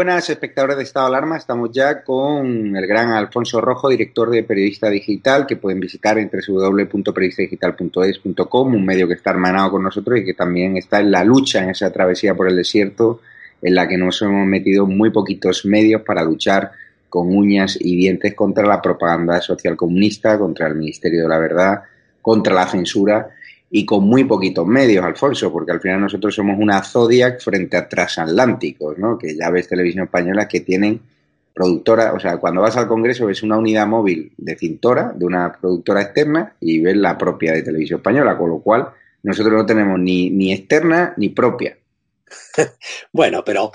Buenas, espectadores de Estado de Alarma. Estamos ya con el gran Alfonso Rojo, director de Periodista Digital, que pueden visitar en www.periodistadigital.es.com, un medio que está hermanado con nosotros y que también está en la lucha, en esa travesía por el desierto, en la que nos hemos metido muy poquitos medios para luchar con uñas y dientes contra la propaganda social comunista, contra el Ministerio de la Verdad, contra la censura y con muy poquitos medios, Alfonso, porque al final nosotros somos una Zodiac frente a transatlánticos, ¿no? Que ya ves televisión española que tienen productora, o sea, cuando vas al Congreso ves una unidad móvil de cintora, de una productora externa, y ves la propia de televisión española, con lo cual nosotros no tenemos ni, ni externa ni propia. bueno, pero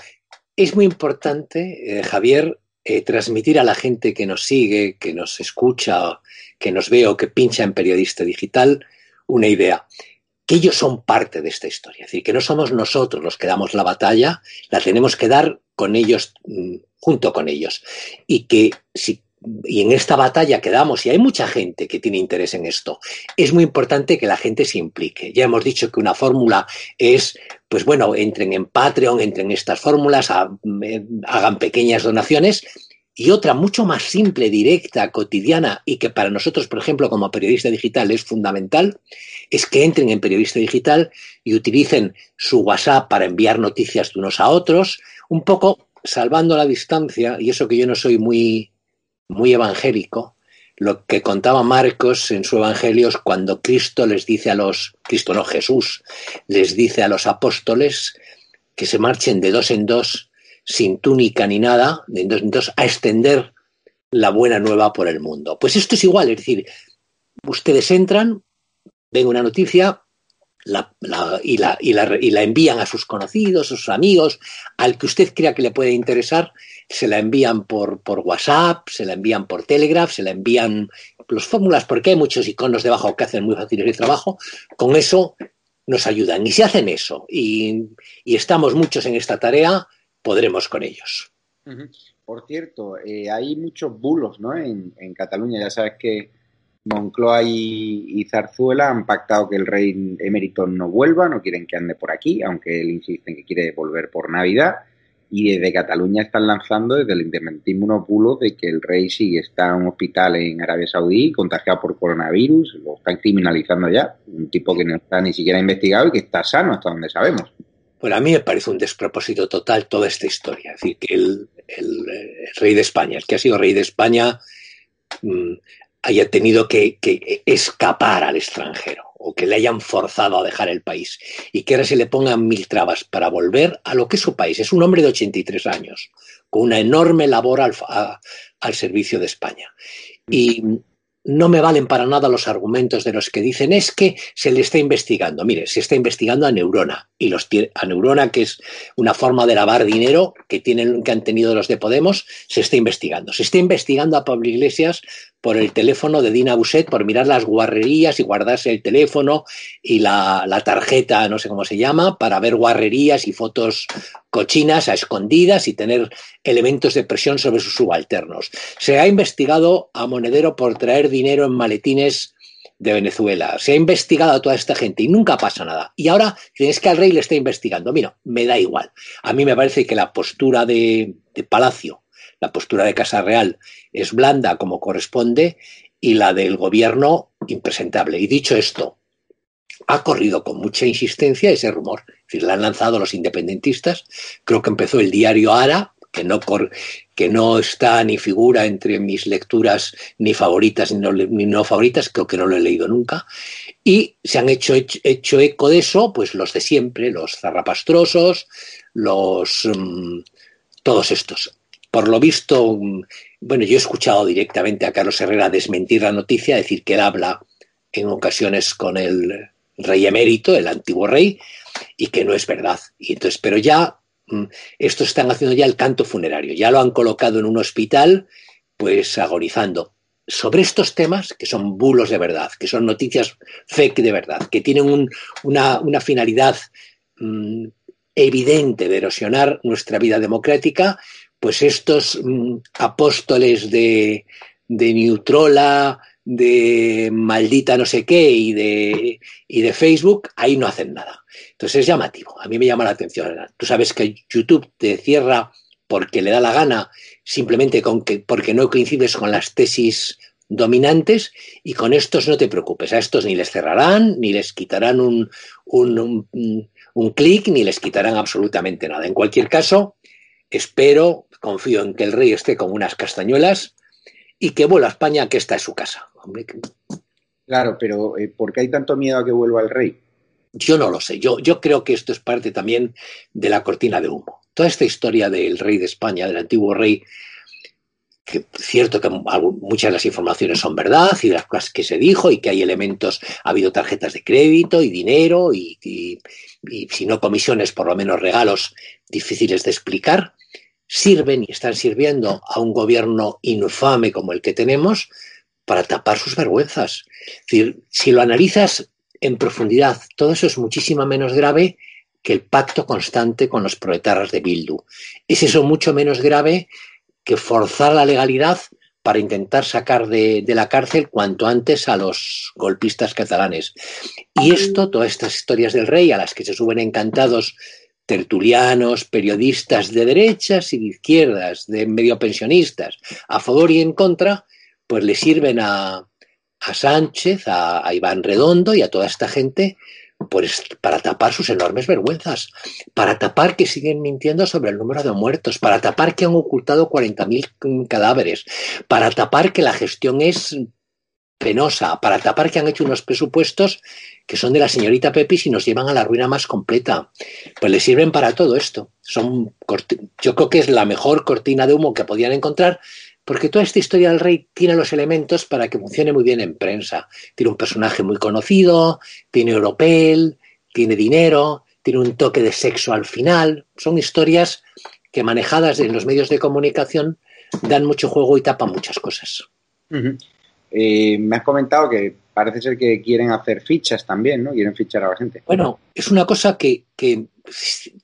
es muy importante, eh, Javier, eh, transmitir a la gente que nos sigue, que nos escucha, que nos ve o que pincha en periodista digital, una idea, que ellos son parte de esta historia, es decir, que no somos nosotros los que damos la batalla, la tenemos que dar con ellos, mm, junto con ellos, y que si y en esta batalla que damos, y hay mucha gente que tiene interés en esto, es muy importante que la gente se implique. Ya hemos dicho que una fórmula es, pues bueno, entren en Patreon, entren en estas fórmulas, eh, hagan pequeñas donaciones y otra mucho más simple, directa, cotidiana y que para nosotros, por ejemplo, como periodista digital es fundamental, es que entren en periodista digital y utilicen su WhatsApp para enviar noticias de unos a otros, un poco salvando la distancia, y eso que yo no soy muy, muy evangélico, lo que contaba Marcos en su Evangelio es cuando Cristo les dice a los, Cristo no Jesús, les dice a los apóstoles que se marchen de dos en dos sin túnica ni nada, de entonces a extender la buena nueva por el mundo. Pues esto es igual, es decir, ustedes entran, ven una noticia y, la, envían a sus conocidos, a sus amigos, al que usted crea que le puede interesar, se la envían por, por WhatsApp, se la envían por Telegraph, se la envían los fórmulas, porque hay muchos iconos debajo que hacen muy fáciles el trabajo, con eso nos ayudan. Y si hacen eso y estamos muchos en esta tarea, podremos con ellos. Por cierto, eh, hay muchos bulos ¿no? en, Cataluña. Ya sabes que Moncloa y, Zarzuela han pactado que el rey emérito no vuelva, no quieren que ande por aquí, aunque él insiste en que quiere volver por Navidad. Y desde Cataluña están lanzando desde el independentismo unos bulos de que el rey sí está en un hospital en Arabia Saudí, contagiado por coronavirus, lo están criminalizando ya. Un tipo que no está ni siquiera investigado y que está sano hasta donde sabemos. Bueno, a mí me parece un despropósito total toda esta historia. Es decir, que el, rey de España, el que ha sido rey de España, mm, haya tenido que, escapar al extranjero o que le hayan forzado a dejar el país y que ahora se le pongan mil trabas para volver a lo que es su país. Es un hombre de 83 años, con una enorme labor al, al servicio de España. Y no me valen para nada los argumentos de los que dicen es que se le está investigando. Mire, se está investigando a Neurona y los a Neurona que es una forma de lavar dinero que tienen que han tenido los de Podemos, se está investigando. Se está investigando a Pablo Iglesias por el teléfono de Dina Buset por mirar las guarrerías y guardarse el teléfono y la, la tarjeta, no sé cómo se llama, para ver guarrerías y fotos cochinas a escondidas y tener elementos de presión sobre sus subalternos. Se ha investigado a Monedero por traer dinero en maletines de Venezuela. Se ha investigado a toda esta gente y nunca pasa nada. Y ahora tienes que al rey le está investigando. Mira, me da igual. A mí me parece que la postura de, de Palacio, la postura de Casa Real, es blanda como corresponde y la del gobierno impresentable. Y dicho esto, ha corrido con mucha insistencia ese rumor. Es decir, la han lanzado los independentistas. Creo que empezó el diario Ara, que no, está ni figura entre mis lecturas ni favoritas ni no, favoritas, creo que no lo he leído nunca. Y se han hecho, eco de eso, pues los de siempre, los zarrapastrosos, los um, todos estos. Por lo visto, bueno, yo he escuchado directamente a Carlos Herrera desmentir la noticia, decir que él habla en ocasiones con el rey emérito, el antiguo rey, y que no es verdad. Y entonces, pero ya mm, estos están haciendo ya el canto funerario, ya lo han colocado en un hospital, pues agonizando. Sobre estos temas, que son bulos de verdad, que son noticias fake de verdad, que tienen un, una, finalidad mmm, evidente de erosionar nuestra vida democrática, pues estos mmm, apóstoles de, de Neutrola, de maldita no sé qué y de, y de Facebook, ahí no hacen nada. Entonces es llamativo, a mí me llama la atención. Tú sabes que YouTube te cierra porque le da la gana, simplemente con que, porque no coincides con las tesis dominantes y con estos no te preocupes, a estos ni les cerrarán, ni les quitarán un, un, un, clic, ni les quitarán absolutamente nada. En cualquier caso, espero, confío en que el rey esté con unas castañuelas y que vuelva a España, que esta es su casa. Hombre, que... Claro, pero eh, ¿por qué hay tanto miedo a que vuelva el rey? Yo no lo sé. Yo, yo creo que esto es parte también de la cortina de humo. Toda esta historia del rey de España, del antiguo rey, que cierto que muchas de las informaciones son verdad y las cosas que se dijo y que hay elementos, ha habido tarjetas de crédito y dinero y, y, y si no comisiones, por lo menos regalos difíciles de explicar, sirven y están sirviendo a un gobierno infame como el que tenemos para tapar sus vergüenzas. Es decir, si lo analizas en profundidad, todo eso es muchísimo menos grave que el pacto constante con los proletarras de Bildu. Es eso mucho menos grave que forzar la legalidad para intentar sacar de, de, la cárcel cuanto antes a los golpistas catalanes. Y esto, todas estas historias del rey a las que se suben encantados tertulianos, periodistas de derechas y de izquierdas, de medio pensionistas, a favor y en contra, pues le sirven a, a Sánchez, a, Iván Redondo y a toda esta gente pues, para tapar sus enormes vergüenzas, para tapar que siguen mintiendo sobre el número de muertos, para tapar que han ocultado 40.000 cadáveres, para tapar que la gestión es penosa, para tapar que han hecho unos presupuestos que son de la señorita Pepis y nos llevan a la ruina más completa. Pues le sirven para todo esto. Son yo creo que es la mejor cortina de humo que podían encontrar, porque toda esta historia del rey tiene los elementos para que funcione muy bien en prensa. Tiene un personaje muy conocido, tiene europel, tiene dinero, tiene un toque de sexo al final. Son historias que manejadas en los medios de comunicación dan mucho juego y tapan muchas cosas. Eh, me has comentado que parece ser que quieren hacer fichas también, ¿no? Quieren fichar a la gente. Bueno, es una cosa que, que,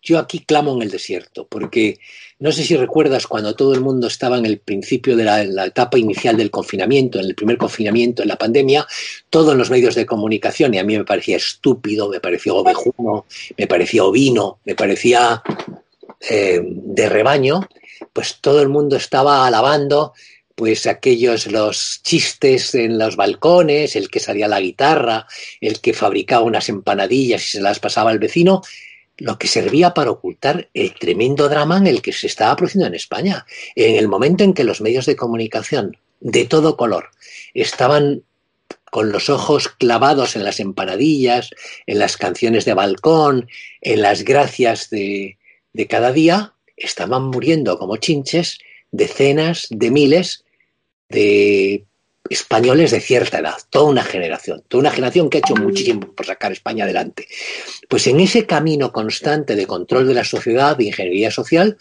yo aquí clamo en el desierto, porque no sé si recuerdas cuando todo el mundo estaba en el principio de la, etapa inicial del confinamiento, en el primer confinamiento, en la pandemia, todo en los medios de comunicación, y a mí me parecía estúpido, me parecía ovejuno, me parecía ovino, me parecía eh, de rebaño, pues todo el mundo estaba alabando pues aquellos los chistes en los balcones, el que salía la guitarra, el que fabricaba unas empanadillas y se las pasaba al vecino, lo que servía para ocultar el tremendo drama en el que se estaba produciendo en España. En el momento en que los medios de comunicación de todo color estaban con los ojos clavados en las empanadillas, en las canciones de balcón, en las gracias de, de cada día, estaban muriendo como chinches decenas de miles de españoles de cierta edad, toda una generación, toda una generación que ha hecho muchísimo por sacar España adelante. Pues en ese camino constante de control de la sociedad, de ingeniería social,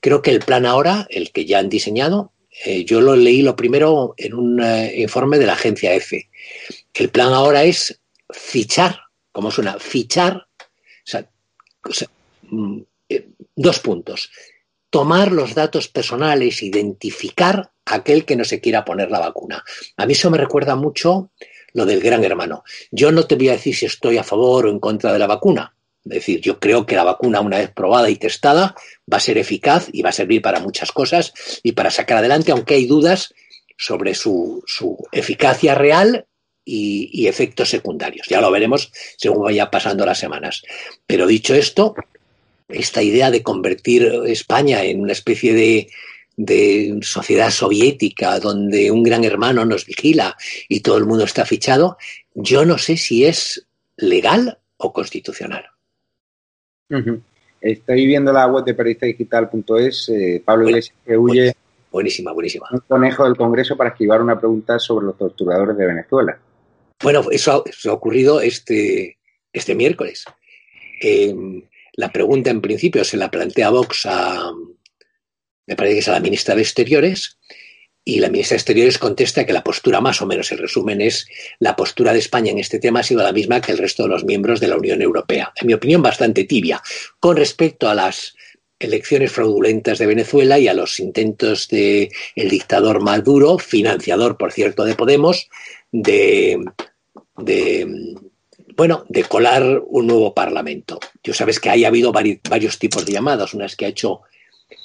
creo que el plan ahora, el que ya han diseñado, eh, yo lo leí lo primero en un eh, informe de la agencia EFE. El plan ahora es fichar, ¿cómo suena? Fichar, mm, dos puntos. Tomar los datos personales, identificar a aquel que no se quiera poner la vacuna. A mí eso me recuerda mucho lo del gran hermano. Yo no te voy a decir si estoy a favor o en contra de la vacuna. Es decir, yo creo que la vacuna, una vez probada y testada, va a ser eficaz y va a servir para muchas cosas y para sacar adelante, aunque hay dudas sobre su, eficacia real y, efectos secundarios. Ya lo veremos según vaya pasando las semanas. Pero dicho esto, esta idea de convertir España en una especie de, de sociedad soviética donde un gran hermano nos vigila y todo el mundo está fichado, yo no sé si es legal o constitucional. Estoy viendo la web de periodistadigital.es, eh, Pablo Iglesias que huye. Buenísima, buenísima. Un conejo del Congreso para esquivar una pregunta sobre los torturadores de Venezuela. Bueno, eso, ha ocurrido este, este miércoles. Em, la pregunta en principio se la plantea Vox a, me parece que es a la ministra de Exteriores, y la ministra de Exteriores contesta que la postura, más o menos el resumen, es la postura de España en este tema ha sido la misma que el resto de los miembros de la Unión Europea. En mi opinión, bastante tibia con respecto a las elecciones fraudulentas de Venezuela y a los intentos de el dictador Maduro, financiador, por cierto, de Podemos, de, de bueno, de colar un nuevo parlamento. Yo sabes que hay habido varios tipos de llamadas, unas que ha hecho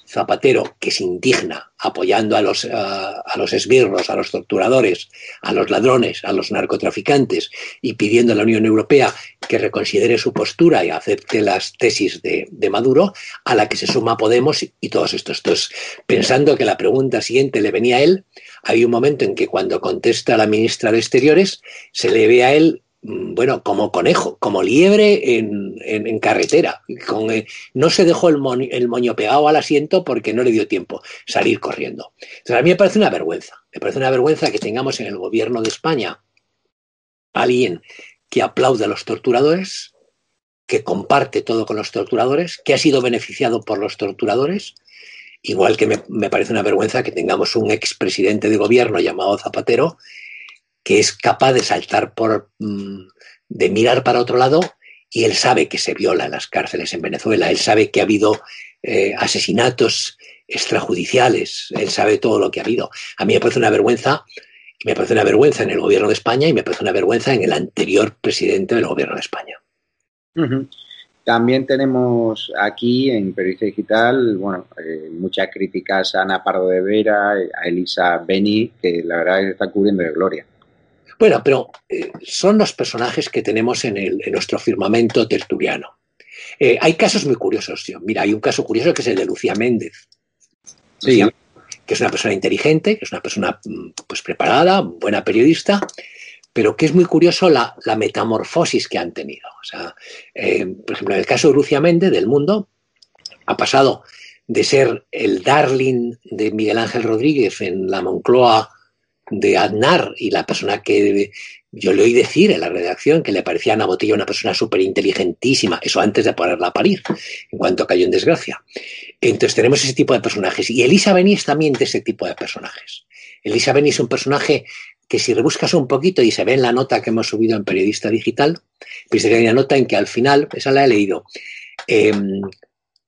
Zapatero, que se indigna apoyando a los, a, los esbirros, a los torturadores, a los ladrones, a los narcotraficantes y pidiendo a la Unión Europea que reconsidere su postura y acepte las tesis de, Maduro, a la que se suma Podemos y todos estos. Entonces, pensando que la pregunta siguiente le venía a él, hay un momento en que cuando contesta la ministra de Exteriores, se le ve a él bueno, como conejo, como liebre en, carretera. Con, eh, no se dejó el, moño pegado al asiento porque no le dio tiempo salir corriendo. Entonces, a mí me parece una vergüenza. Me parece una vergüenza que tengamos en el gobierno de España alguien que aplaude a los torturadores, que comparte todo con los torturadores, que ha sido beneficiado por los torturadores. Igual que me, me parece una vergüenza que tengamos un expresidente de gobierno llamado Zapatero que es capaz de saltar por, mm, de mirar para otro lado y él sabe que se viola en las cárceles en Venezuela, él sabe que ha habido eh, asesinatos extrajudiciales, él sabe todo lo que ha habido. A mí me parece una vergüenza, me parece una vergüenza en el gobierno de España y me parece una vergüenza en el anterior presidente del gobierno de España. También tenemos aquí en Periodista Digital, bueno, eh, muchas críticas a Ana Pardo de Vera, a Elisa Beni, que la verdad está cubriendo de gloria. Bueno, pero eh, son los personajes que tenemos en, el, nuestro firmamento tertuliano. Eh, hay casos muy curiosos. Tío. Mira, hay un caso curioso que es el de Lucía Méndez. Sí. que es una persona inteligente, que es una persona mm, pues, preparada, buena periodista, pero que es muy curioso la, metamorfosis que han tenido. O sea, eh, por ejemplo, en el caso de Lucía Méndez, del mundo, ha pasado de ser el darling de Miguel Ángel Rodríguez en la Moncloa de Aznar y la persona que yo le oí decir en la redacción que le parecía a Ana Botella una persona súper inteligentísima, eso antes de ponerla a parir, en cuanto cayó en desgracia. Entonces tenemos ese tipo de personajes. Y Elisa Beni es también de ese tipo de personajes. Elisa Beni es un personaje que si rebuscas un poquito y se ve en la nota que hemos subido en Periodista Digital, pues hay una nota en que al final, esa la he leído, em,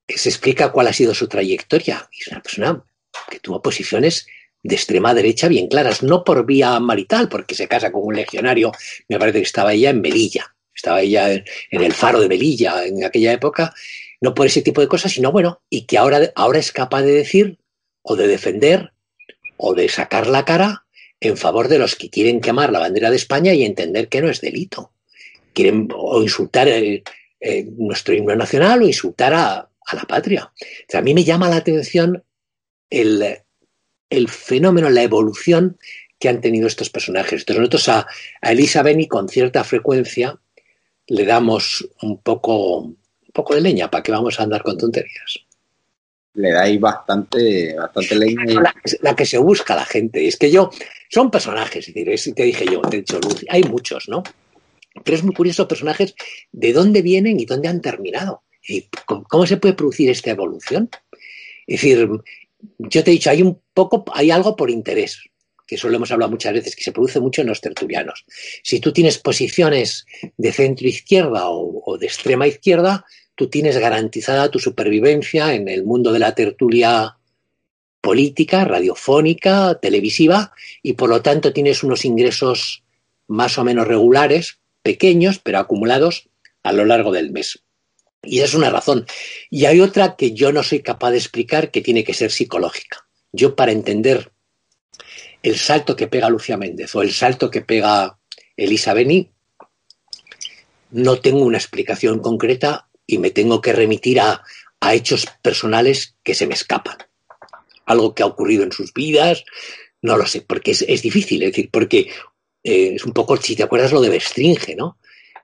se explica cuál ha sido su trayectoria. Y es una persona que tuvo posiciones de extrema derecha bien claras, no por vía marital, porque se casa con un legionario, me parece que estaba ella en Melilla, estaba ella en, el faro de Melilla en aquella época, no por ese tipo de cosas, sino bueno, y que ahora, ahora es capaz de decir o de defender o de sacar la cara en favor de los que quieren quemar la bandera de España y entender que no es delito. Quieren o insultar eh, nuestro himno nacional o insultar a, la patria. a mí me llama la atención el, el fenómeno, la evolución que han tenido estos personajes. Entonces nosotros a, Elisa Beni con cierta frecuencia le damos un poco, un poco de leña para que vamos a andar con tonterías. Le dais bastante, bastante leña. La, que se busca la gente. Es que yo, son personajes, es decir, te dije yo, te he dicho Luz, hay muchos, ¿no? Pero es muy curioso personajes de dónde vienen y dónde han terminado. Y ¿Cómo se puede producir esta evolución? Es decir, yo te he dicho, hay un poco, hay algo por interés, que eso lo hemos hablado muchas veces, que se produce mucho en los tertulianos. Si tú tienes posiciones de centro izquierda o, de extrema izquierda, tú tienes garantizada tu supervivencia en el mundo de la tertulia política, radiofónica, televisiva, y por lo tanto tienes unos ingresos más o menos regulares, pequeños, pero acumulados a lo largo del mes. Y es una razón. Y hay otra que yo no soy capaz de explicar que tiene que ser psicológica. Yo para entender el salto que pega Lucia Méndez o el salto que pega Elisa Beni, no tengo una explicación concreta y me tengo que remitir a, hechos personales que se me escapan. Algo que ha ocurrido en sus vidas, no lo sé, porque es, difícil, es decir, porque eh, es un poco, si te acuerdas, lo de Bestringe, ¿no?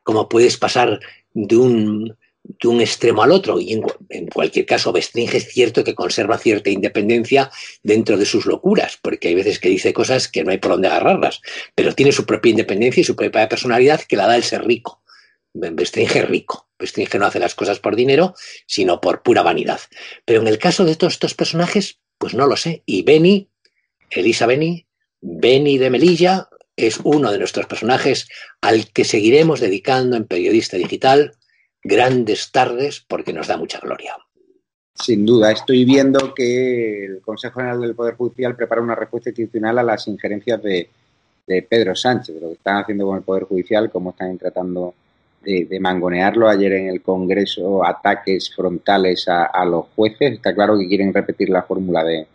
Cómo puedes pasar de un, de un extremo al otro. Y en, cualquier caso, Bestringe es cierto que conserva cierta independencia dentro de sus locuras, porque hay veces que dice cosas que no hay por dónde agarrarlas, pero tiene su propia independencia y su propia personalidad que la da el ser rico. Bestringe es rico. Bestringe no hace las cosas por dinero, sino por pura vanidad. Pero en el caso de todos estos personajes, pues no lo sé. Y Benny, Elisa Benny, Benny de Melilla, es uno de nuestros personajes al que seguiremos dedicando en Periodista Digital grandes tardes porque nos da mucha gloria. Sin duda, estoy viendo que el Consejo General del Poder Judicial prepara una respuesta institucional a las injerencias de, Pedro Sánchez, de lo que están haciendo con el Poder Judicial, cómo están tratando de, mangonearlo. Ayer en el Congreso, ataques frontales a, los jueces. Está claro que quieren repetir la fórmula de,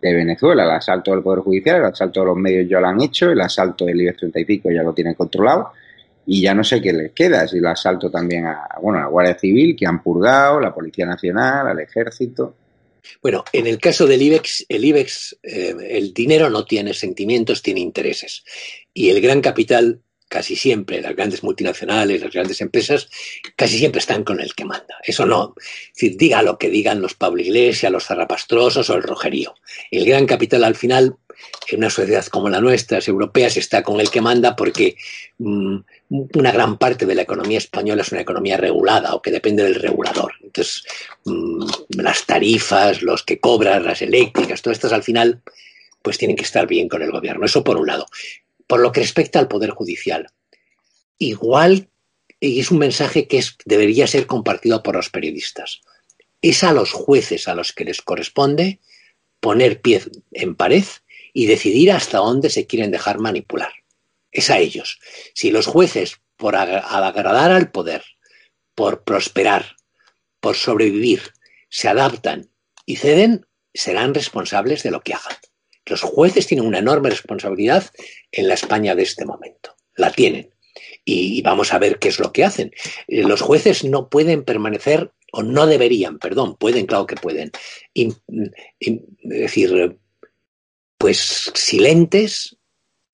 Venezuela. El asalto del Poder Judicial, el asalto de los medios ya lo han hecho, el asalto del IBEX 35 ya lo tienen controlado y ya no sé qué les queda, si lo asalto también a, bueno, a la Guardia Civil, que han purgado, la Policía Nacional, al Ejército. Bueno, en el caso del IBEX, el IBEX, eh, el dinero no tiene sentimientos, tiene intereses. Y el gran capital, casi siempre, las grandes multinacionales, las grandes empresas, casi siempre están con el que manda. Eso no, es diga lo que digan los Pablo Iglesias, los zarrapastrosos o el rojerío. El gran capital al final en una sociedad como la nuestra, europeas, está con el que manda porque mm, una gran parte de la economía española es una economía regulada o que depende del regulador. Entonces, mm, las tarifas, los que cobran, las eléctricas, todas estas al final, pues tienen que estar bien con el gobierno. Eso por un lado. Por lo que respecta al Poder Judicial, igual, y es un mensaje que es, debería ser compartido por los periodistas, es a los jueces a los que les corresponde poner pie en pared y decidir hasta dónde se quieren dejar manipular. Es a ellos. Si los jueces, por agradar al poder, por prosperar, por sobrevivir, se adaptan y ceden, serán responsables de lo que hagan. Los jueces tienen una enorme responsabilidad en la España de este momento. La tienen. Y vamos a ver qué es lo que hacen. Eh, los jueces no pueden permanecer, o no deberían, perdón, pueden, claro que pueden, es decir, pues silentes,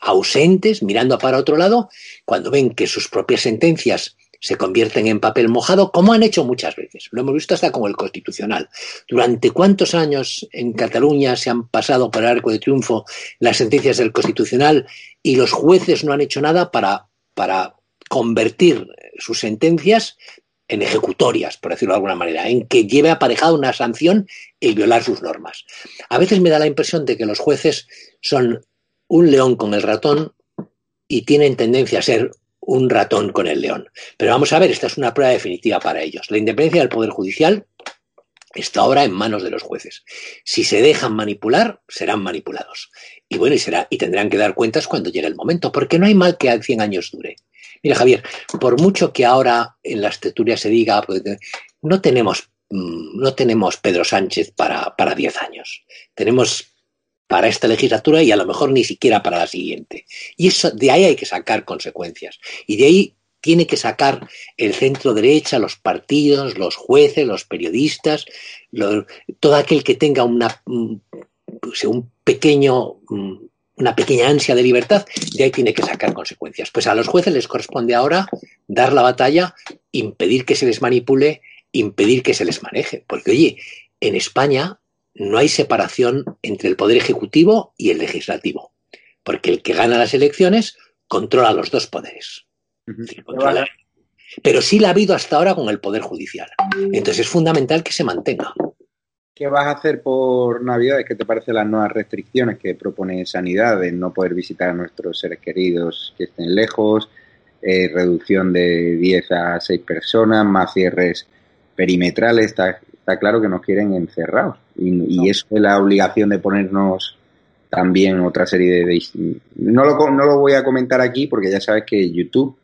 ausentes, mirando para otro lado, cuando ven que sus propias sentencias se convierten en papel mojado, como han hecho muchas veces. Lo hemos visto hasta con el Constitucional. ¿Durante cuántos años en Cataluña se han pasado por el arco de triunfo las sentencias del Constitucional y los jueces no han hecho nada para, para convertir sus sentencias en ejecutorias, por decirlo de alguna manera, en que lleve aparejada una sanción el violar sus normas. A veces me da la impresión de que los jueces son un león con el ratón y tienen tendencia a ser un ratón con el león. Pero vamos a ver, esta es una prueba definitiva para ellos. La independencia del Poder Judicial está ahora en manos de los jueces. Si se dejan manipular, serán manipulados. Y bueno, y, será, y tendrán que dar cuentas cuando llegue el momento, porque no hay mal que a 100 años dure. Mira, Javier, por mucho que ahora en las tertulias se diga, pues, no tenemos, mm, no tenemos Pedro Sánchez para, para 10 años. Tenemos para esta legislatura y a lo mejor ni siquiera para la siguiente. Y eso, de ahí hay que sacar consecuencias. Y de ahí tiene que sacar el centro derecha, los partidos, los jueces, los periodistas, todo aquel que tenga una, pues, un pequeño mm, una pequeña ansia de libertad, de ahí tiene que sacar consecuencias. Pues a los jueces les corresponde ahora dar la batalla, impedir que se les manipule, impedir que se les maneje. Porque, oye, en España no hay separación entre el poder ejecutivo y el legislativo. Porque el que gana las elecciones controla los dos poderes. Pero sí la ha habido hasta ahora con el poder judicial. Entonces es fundamental que se mantenga. ¿Qué vas a hacer por Navidades? ¿Qué te parecen las nuevas restricciones que propone Sanidad de no poder visitar a nuestros seres queridos que estén lejos, eh, reducción de 10 a 6 personas, más cierres perimetrales está, está claro que nos quieren encerrados. Y, eso es la obligación de ponernos también otra serie de... no, lo, no lo voy a comentar aquí porque ya sabes que YouTube,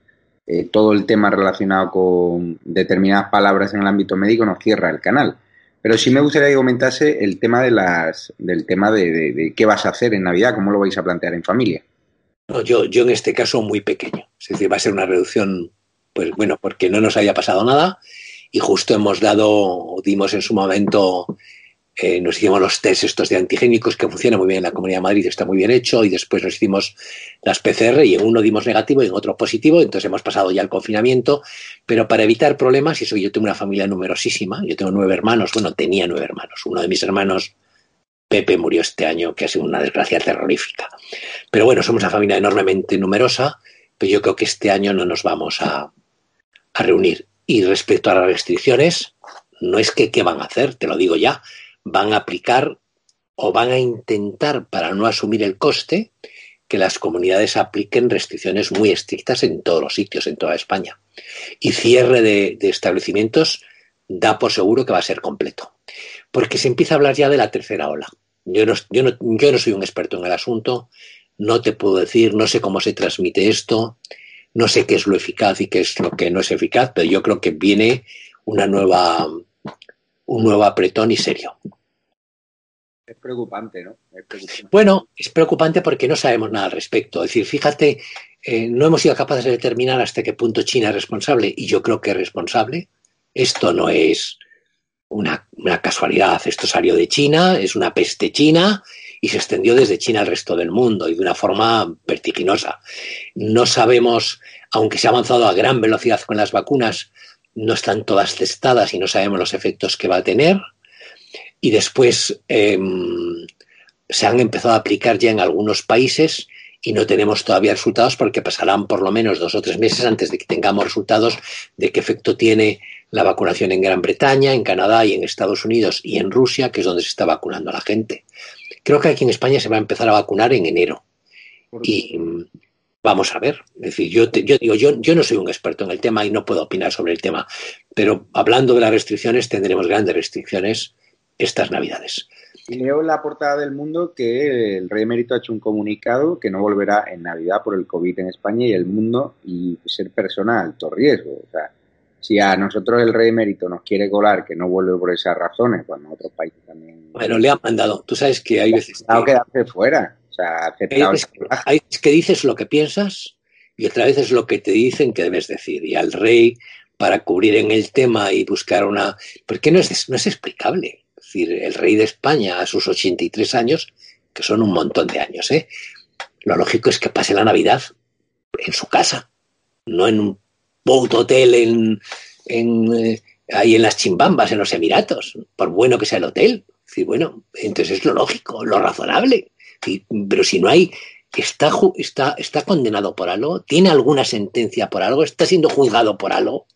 eh, todo el tema relacionado con determinadas palabras en el ámbito médico nos cierra el canal. Pero sí me gustaría que comentase el tema de las, del tema de, qué vas a hacer en Navidad, cómo lo vais a plantear en familia. No, yo, yo en este caso muy pequeño. Es decir, va a ser una reducción, pues bueno, porque no nos haya pasado nada y justo hemos dado, dimos en su momento eh, nos hicimos los test estos de antigénicos que funcionan muy bien en la Comunidad de Madrid, está muy bien hecho, y después nos hicimos las PCR y en uno dimos negativo y en otro positivo, entonces hemos pasado ya el confinamiento, pero para evitar problemas, y eso yo tengo una familia numerosísima, yo tengo nueve hermanos, bueno, tenía nueve hermanos, uno de mis hermanos, Pepe, murió este año, que ha sido una desgracia terrorífica. Pero bueno, somos una familia enormemente numerosa, pero yo creo que este año no nos vamos a, a reunir. Y respecto a las restricciones, no es que qué van a hacer, te lo digo ya, van a aplicar o van a intentar, para no asumir el coste, que las comunidades apliquen restricciones muy estrictas en todos los sitios, en toda España. Y cierre de, establecimientos da por seguro que va a ser completo. Porque se empieza a hablar ya de la tercera ola. Yo no, yo no, yo no soy un experto en el asunto, no te puedo decir, no sé cómo se transmite esto, no sé qué es lo eficaz y qué es lo que no es eficaz, pero yo creo que viene una nueva, un nuevo apretón y serio. Es preocupante, ¿no? Bueno, es preocupante porque no sabemos nada al respecto. Es decir, fíjate, eh, no hemos sido capaces de determinar hasta qué punto China es responsable, y yo creo que es responsable. Esto no es una, una casualidad, esto salió de China, es una peste china y se extendió desde China al resto del mundo y de una forma vertiginosa. No sabemos, aunque se ha avanzado a gran velocidad con las vacunas, no están todas testadas y no sabemos los efectos que va a tener y después em, se han empezado a aplicar ya en algunos países y no tenemos todavía resultados porque pasarán por lo menos dos o tres meses antes de que tengamos resultados de qué efecto tiene la vacunación en Gran Bretaña, en Canadá y en Estados Unidos y en Rusia, que es donde se está vacunando a la gente. Creo que aquí en España se va a empezar a vacunar en enero. Y vamos a ver. Es decir, yo, yo digo, yo, yo no soy un experto en el tema y no puedo opinar sobre el tema, pero hablando de las restricciones, tendremos grandes restricciones estas Navidades. Y leo en la portada del mundo que el Rey Emérito ha hecho un comunicado que no volverá en Navidad por el COVID en España y el mundo y ser persona de alto riesgo. O sea, si a nosotros el Rey Emérito nos quiere colar que no vuelve por esas razones, cuando otros países también. Bueno, le han mandado. Tú sabes que hay veces. que quedarse fuera. O sea, hay veces, hay que dices lo que piensas y otra vez es lo que te dicen que debes decir. Y al Rey, para cubrir en el tema y buscar una. Porque no es, no es explicable el rey de España a sus 83 años, que son un montón de años, ¿eh? lo lógico es que pase la Navidad en su casa, no en un boat hotel en, eh, ahí en las chimbambas, en los Emiratos, por bueno que sea el hotel. Sí, bueno, entonces es lo lógico, lo razonable. pero si no hay, está, está, está condenado por algo, tiene alguna sentencia por algo, está siendo juzgado por algo.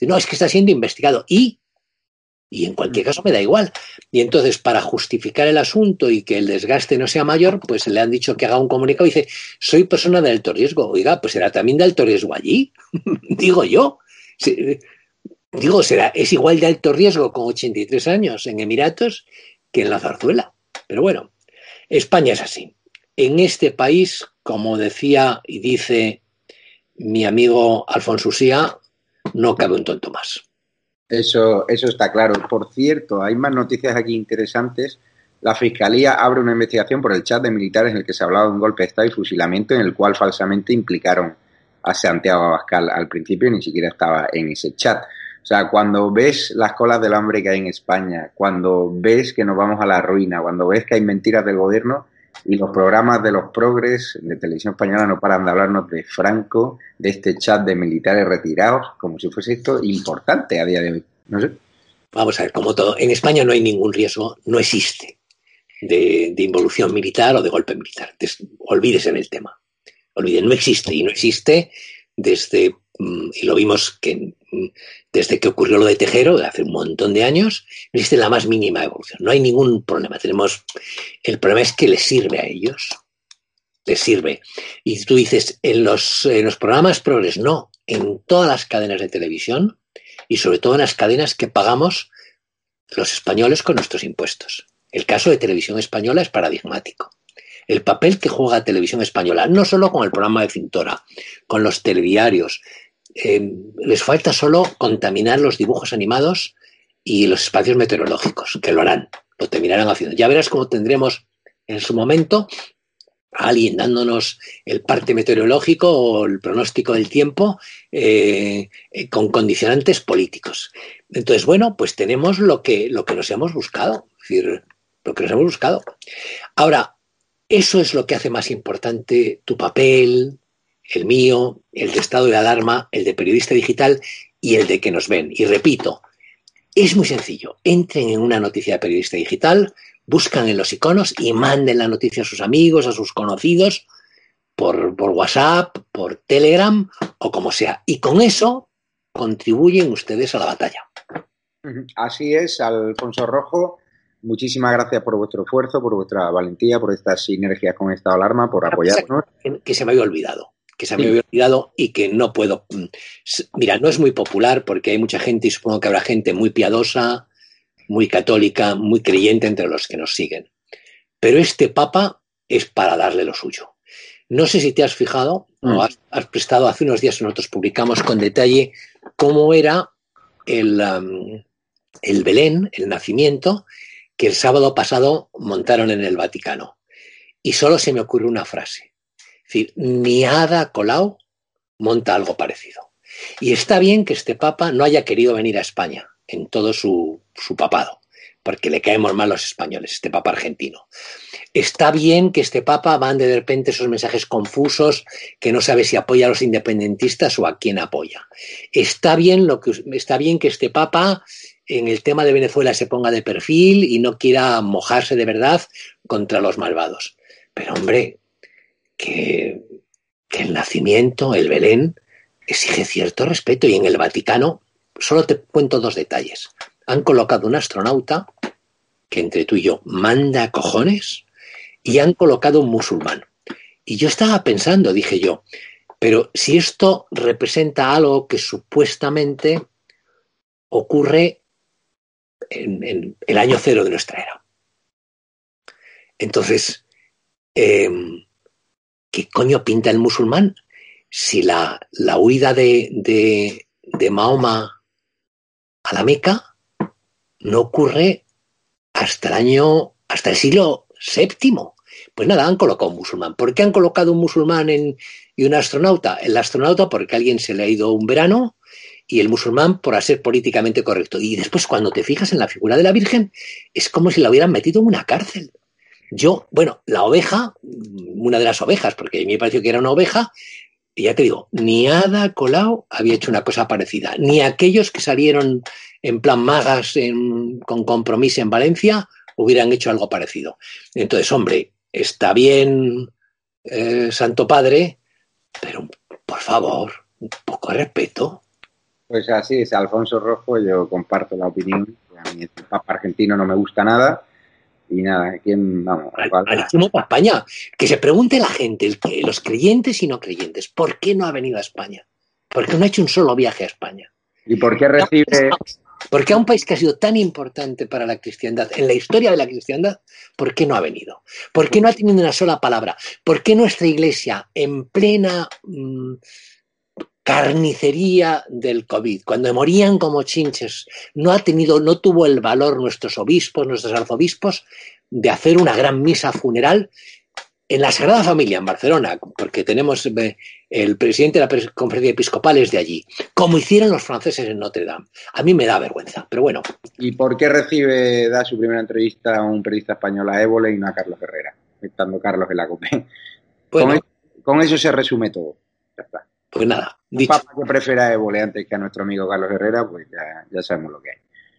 No, es que está siendo investigado. ¿Y y en cualquier caso me da igual. Y entonces, para justificar el asunto y que el desgaste no sea mayor, pues le han dicho que haga un comunicado y dice, soy persona de alto riesgo. Oiga, pues será también de alto riesgo allí, digo yo. digo, será, es igual de alto riesgo con 83 años en Emiratos que en la zarzuela. Pero bueno, España es así. En este país, como decía y dice mi amigo Alfonso Usía, no cabe un tonto más. Eso, eso está claro. Por cierto, hay más noticias aquí interesantes. La Fiscalía abre una investigación por el chat de militares en el que se hablaba de un golpe de Estado y fusilamiento en el cual falsamente implicaron a Santiago Abascal al principio ni siquiera estaba en ese chat. O sea, cuando ves las colas del hambre que hay en España, cuando ves que nos vamos a la ruina, cuando ves que hay mentiras del gobierno, y los programas de los progres de televisión española no paran de hablarnos de Franco, de este chat de militares retirados, como si fuese esto importante a día de hoy. Vamos a ver, como todo, en España no hay ningún riesgo, no existe de, involución militar o de golpe militar. olvídese en el tema. Olviden, no existe y no existe desde, mm, y lo vimos que mm, desde que ocurrió lo de Tejero, hace un montón de años, no existe la más mínima evolución. No hay ningún problema. Tenemos, el problema es que les sirve a ellos. Les sirve. Y tú dices, en los, en los programas progres, no. En todas las cadenas de televisión, y sobre todo en las cadenas que pagamos los españoles con nuestros impuestos. El caso de Televisión Española es paradigmático. El papel que juega Televisión Española, no solo con el programa de Cintora, con los telediarios, eh, les falta solo contaminar los dibujos animados y los espacios meteorológicos, que lo harán, lo terminarán haciendo. Ya verás cómo tendremos en su momento a alguien dándonos el parte meteorológico o el pronóstico del tiempo eh, con condicionantes políticos. Entonces, bueno, pues tenemos lo que, lo que nos hemos buscado, es decir, lo que nos hemos buscado. Ahora, eso es lo que hace más importante tu papel, el mío, el de estado de alarma, el de periodista digital y el de que nos ven. Y repito, es muy sencillo. Entren en una noticia de periodista digital, buscan en los iconos y manden la noticia a sus amigos, a sus conocidos, por, por WhatsApp, por Telegram o como sea. Y con eso contribuyen ustedes a la batalla. Así es, Alfonso Rojo. Muchísimas gracias por vuestro esfuerzo, por vuestra valentía, por estas sinergias con Estado de Alarma, por apoyarnos. Que se me había olvidado que se me había olvidado y que no puedo. Mm, mira, no es muy popular porque hay mucha gente y supongo que habrá gente muy piadosa, muy católica, muy creyente entre los que nos siguen. Pero este Papa es para darle lo suyo. No sé si te has fijado o mm. has, prestado, hace unos días nosotros publicamos con detalle cómo era el, el Belén, el nacimiento, que el sábado pasado montaron en el Vaticano. Y solo se me ocurre una frase es decir, ni Ada Colau monta algo parecido. Y está bien que este Papa no haya querido venir a España en todo su, papado, porque le caemos mal los españoles, este Papa argentino. Está bien que este Papa mande de repente esos mensajes confusos que no sabe si apoya a los independentistas o a quién apoya. Está bien, lo que, está bien que este Papa en el tema de Venezuela se ponga de perfil y no quiera mojarse de verdad contra los malvados. Pero hombre, que, el nacimiento, el Belén, exige cierto respeto y en el Vaticano, solo te cuento dos detalles. Han colocado un astronauta que entre tú y yo manda cojones y han colocado un musulmán. Y yo estaba pensando, dije yo, pero si esto representa algo que supuestamente ocurre en, el año cero de nuestra era. Entonces, em, ¿qué coño pinta el musulmán? Si la, huida de, de, Mahoma a la Meca no ocurre hasta el año, hasta el siglo VII. Pues nada, han colocado un musulmán. ¿Por qué han colocado un musulmán en, y un astronauta? El astronauta porque a alguien se le ha ido un verano y el musulmán por ser políticamente correcto. Y después cuando te fijas en la figura de la Virgen, es como si la hubieran metido en una cárcel. Yo, bueno, la oveja, una de las ovejas, porque a mí me pareció que era una oveja, y ya te digo, ni Ada Colau había hecho una cosa parecida, ni aquellos que salieron en plan magas con compromiso en Valencia hubieran hecho algo parecido. Entonces, hombre, está bien, eh, Santo Padre, pero por favor, un poco de respeto. Pues así es, Alfonso Rojo, yo comparto la opinión. A mí el Papa argentino no me gusta nada y nada, ¿quién vamos? Malísimo para España. Que se pregunte la gente, los creyentes y no creyentes, ¿por qué no ha venido a España? ¿Por qué no ha hecho un solo viaje a España? ¿Y por qué recibe.? Porque a un país que ha sido tan importante para la cristiandad, en la historia de la cristiandad, ¿por qué no ha venido? ¿Por qué no ha tenido una sola palabra? ¿Por qué nuestra iglesia, en plena mm, carnicería del COVID, cuando morían como chinches, no ha tenido, no tuvo el valor nuestros obispos, nuestros arzobispos, de hacer una gran misa funeral en la Sagrada Familia, en Barcelona, porque tenemos eh, el presidente de la conferencia episcopal es de allí, como hicieron los franceses en Notre Dame. A mí me da vergüenza, pero bueno. ¿Y por qué recibe, da su primera entrevista a un periodista español a Évole y no a Carlos Herrera, estando Carlos en la COPE? con, con eso se resume todo. Ya está. Pues nada, dicho. Un papa que prefiera Évole antes que a nuestro amigo Carlos Herrera, pues ya, sabemos lo que hay.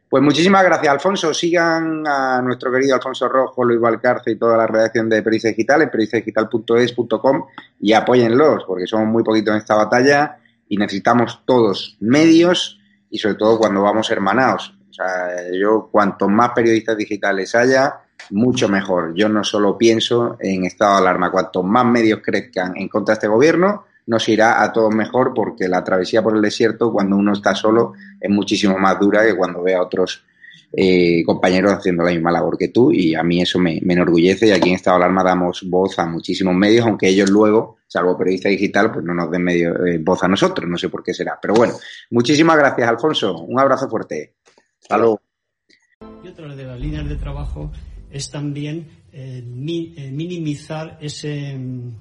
Pues muchísimas gracias, Alfonso. Sigan a nuestro querido Alfonso Rojo, Luis Valcarce y toda la redacción de Pericia Digital en periciadigital.es.com y apóyenlos, porque somos muy poquitos en esta batalla y necesitamos todos medios y sobre todo cuando vamos hermanados. O sea, yo cuanto más periodistas digitales haya, mucho mejor. Yo no solo pienso en estado de alarma, cuanto más medios crezcan en contra de este gobierno, nos irá a todos mejor porque la travesía por el desierto cuando uno está solo es muchísimo más dura que cuando ve a otros eh, compañeros haciendo la misma labor que tú y a mí eso me, enorgullece y aquí en Estado de Alarma damos voz a muchísimos medios, aunque ellos luego, salvo periodista digital, pues no nos den medio, eh, voz a nosotros, no sé por qué será. Pero bueno, muchísimas gracias Alfonso, un abrazo fuerte. Hasta luego. Y otra de las líneas de trabajo es también eh, minimizar ese,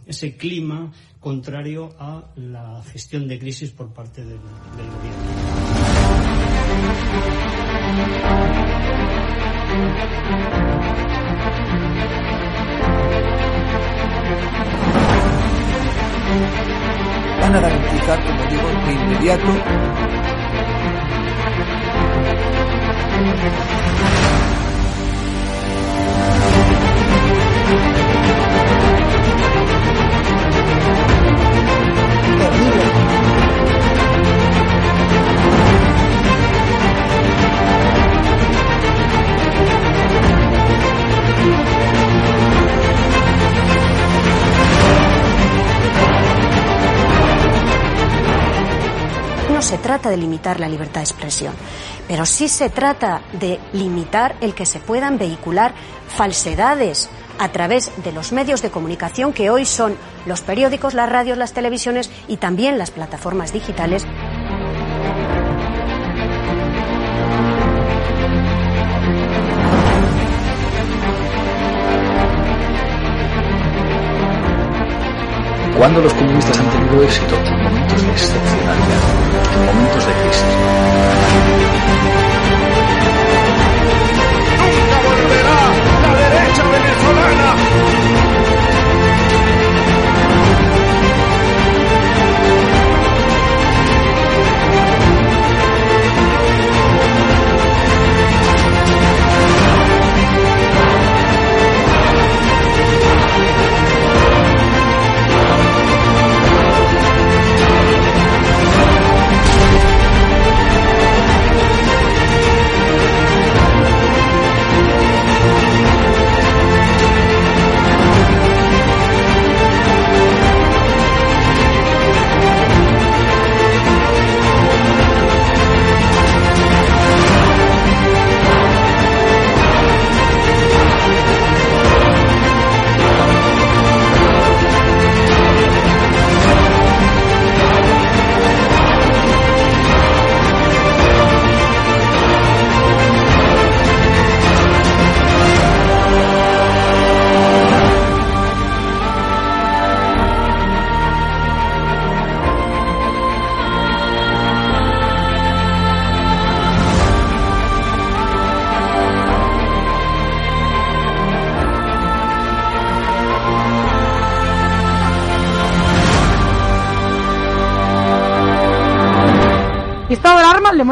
ese clima contrario a la gestión de crisis por parte del, del gobierno. Van a garantizar, como digo, de inmediato No se trata de limitar la libertad de expresión, pero sí se trata de limitar el que se puedan vehicular falsedades a través de los medios de comunicación que hoy son los periódicos, las radios, las televisiones y también las plataformas digitales. Cuando los comunistas han tenido éxito? En momentos de excepcionalidad, en momentos de crisis.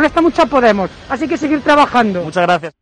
Y estado de alarma le molesta mucho a Podemos, así que seguir trabajando. Muchas gracias.